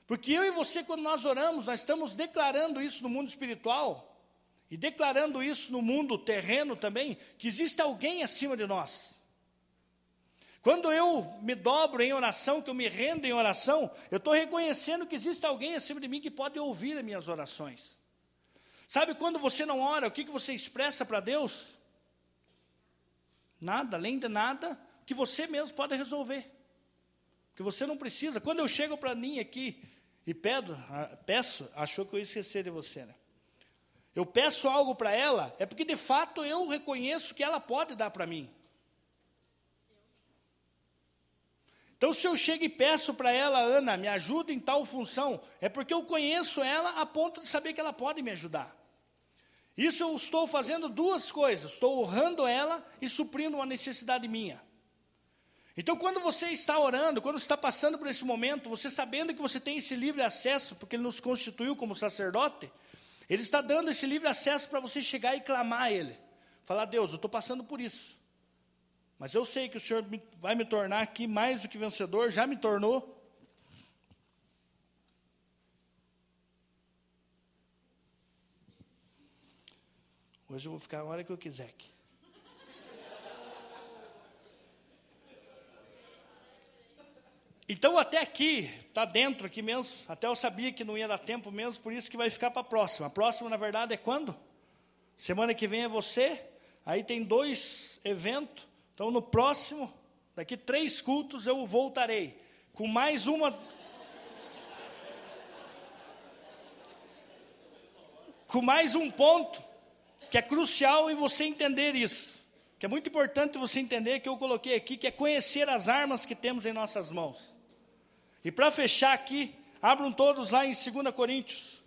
Porque eu e você, quando nós oramos, nós estamos declarando isso no mundo espiritual e declarando isso no mundo terreno também, que existe alguém acima de nós. Quando eu me dobro em oração, que eu me rendo em oração, eu estou reconhecendo que existe alguém acima de mim que pode ouvir as minhas orações. Sabe quando você não ora, o que, que você expressa para Deus? Nada, além de nada, que você mesmo pode resolver. Que você não precisa. Quando eu chego para mim aqui e pedo, ah, peço, achou que eu ia esquecer de você, né? Eu peço algo para ela, é porque de fato eu reconheço que ela pode dar para mim. Então, se eu chego e peço para ela, Ana, me ajuda em tal função, é porque eu conheço ela a ponto de saber que ela pode me ajudar. Isso eu estou fazendo duas coisas: estou honrando ela e suprindo uma necessidade minha. Então, quando você está orando, quando está passando por esse momento, você sabendo que você tem esse livre acesso, porque Ele nos constituiu como sacerdote, Ele está dando esse livre acesso para você chegar e clamar a Ele. Falar, Deus, eu estou passando por isso. Mas eu sei que o Senhor vai me tornar aqui mais do que vencedor, já me tornou. Hoje eu vou ficar a hora que eu quiser aqui. Então até aqui, está dentro aqui mesmo, até eu sabia que não ia dar tempo mesmo, por isso que vai ficar para a próxima. A próxima, na verdade, é quando? Semana que vem é você, aí tem dois eventos, então, no próximo, daqui três cultos, eu voltarei com mais uma. Com mais um ponto que é crucial em você entender isso, que é muito importante você entender que eu coloquei aqui, que é conhecer as armas que temos em nossas mãos. E para fechar aqui, abram todos lá em 2 Coríntios.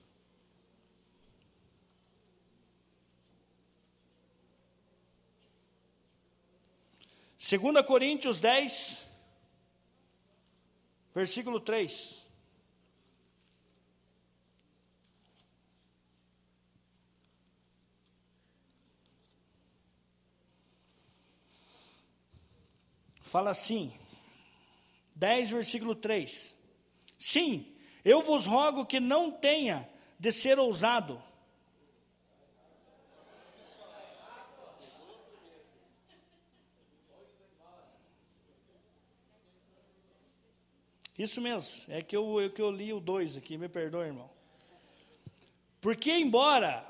Segunda Coríntios 10, versículo 3. Fala assim, 10, versículo 3. Sim, eu vos rogo que não tenha de ser ousado. Isso mesmo, é que eu, é que eu li o 2 aqui, me perdoe, irmão. Porque, embora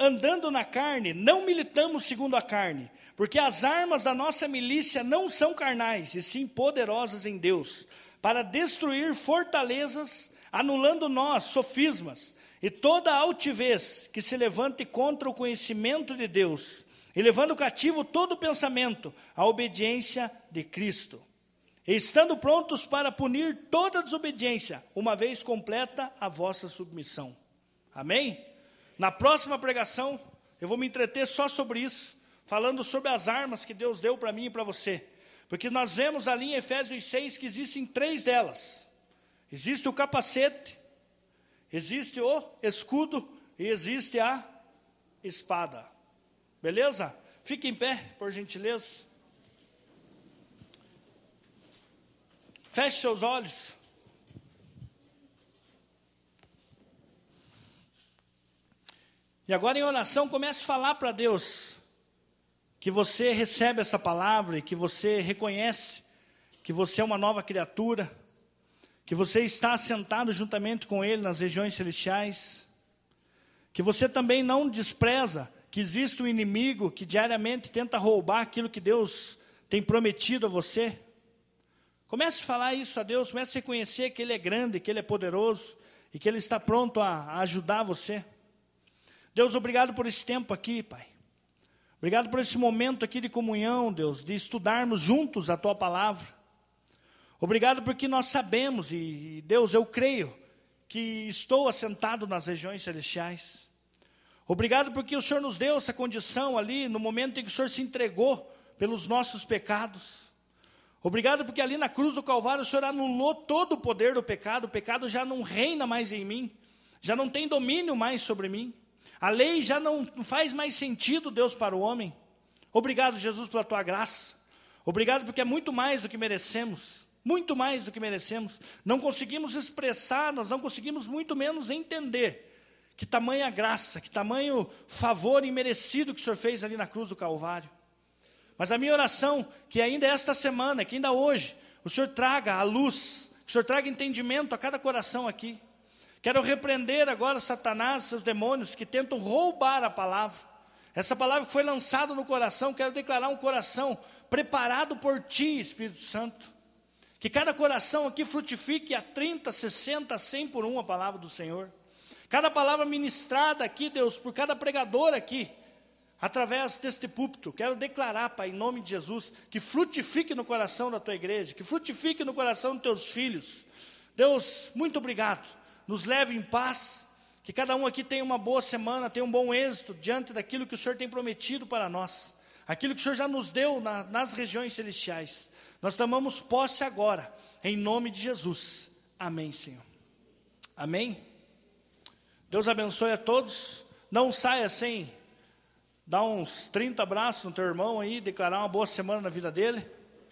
andando na carne, não militamos segundo a carne, porque as armas da nossa milícia não são carnais, e sim poderosas em Deus, para destruir fortalezas, anulando nós sofismas e toda altivez que se levante contra o conhecimento de Deus, e levando cativo todo pensamento à obediência de Cristo. Estando prontos para punir toda desobediência, uma vez completa a vossa submissão. Amém? Na próxima pregação, eu vou me entreter só sobre isso, falando sobre as armas que Deus deu para mim e para você. Porque nós vemos ali em Efésios 6 que existem três delas: existe o capacete, existe o escudo e existe a espada. Beleza? Fique em pé, por gentileza. Feche seus olhos. E agora em oração comece a falar para Deus que você recebe essa palavra e que você reconhece que você é uma nova criatura, que você está assentado juntamente com Ele nas regiões celestiais, que você também não despreza que existe um inimigo que diariamente tenta roubar aquilo que Deus tem prometido a você. Comece a falar isso a Deus, comece a reconhecer que Ele é grande, que Ele é poderoso e que Ele está pronto a, a ajudar você. Deus, obrigado por esse tempo aqui, Pai. Obrigado por esse momento aqui de comunhão, Deus, de estudarmos juntos a Tua palavra. Obrigado porque nós sabemos, e Deus, eu creio, que estou assentado nas regiões celestiais. Obrigado porque o Senhor nos deu essa condição ali, no momento em que o Senhor se entregou pelos nossos pecados. Obrigado porque ali na cruz do Calvário o Senhor anulou todo o poder do pecado, o pecado já não reina mais em mim, já não tem domínio mais sobre mim. A lei já não faz mais sentido, Deus, para o homem. Obrigado, Jesus, pela tua graça. Obrigado porque é muito mais do que merecemos. Muito mais do que merecemos. Não conseguimos expressar, nós não conseguimos muito menos entender que tamanha graça, que tamanho favor imerecido que o Senhor fez ali na cruz do Calvário. Mas a minha oração, que ainda esta semana, que ainda hoje, o Senhor traga a luz, que o Senhor traga entendimento a cada coração aqui. Quero repreender agora Satanás, seus demônios que tentam roubar a palavra. Essa palavra foi lançada no coração, quero declarar um coração preparado por ti, Espírito Santo. Que cada coração aqui frutifique a 30, 60, 100 por um a palavra do Senhor. Cada palavra ministrada aqui, Deus, por cada pregador aqui, através deste púlpito, quero declarar, Pai, em nome de Jesus, que frutifique no coração da tua igreja, que frutifique no coração dos teus filhos. Deus, muito obrigado nos leve em paz, que cada um aqui tenha uma boa semana, tenha um bom êxito diante daquilo que o Senhor tem prometido para nós, aquilo que o Senhor já nos deu na, nas regiões celestiais. Nós tomamos posse agora, em nome de Jesus. Amém, Senhor. Amém. Deus abençoe a todos. Não saia sem dar uns 30 abraços no teu irmão aí, declarar uma boa semana na vida dele.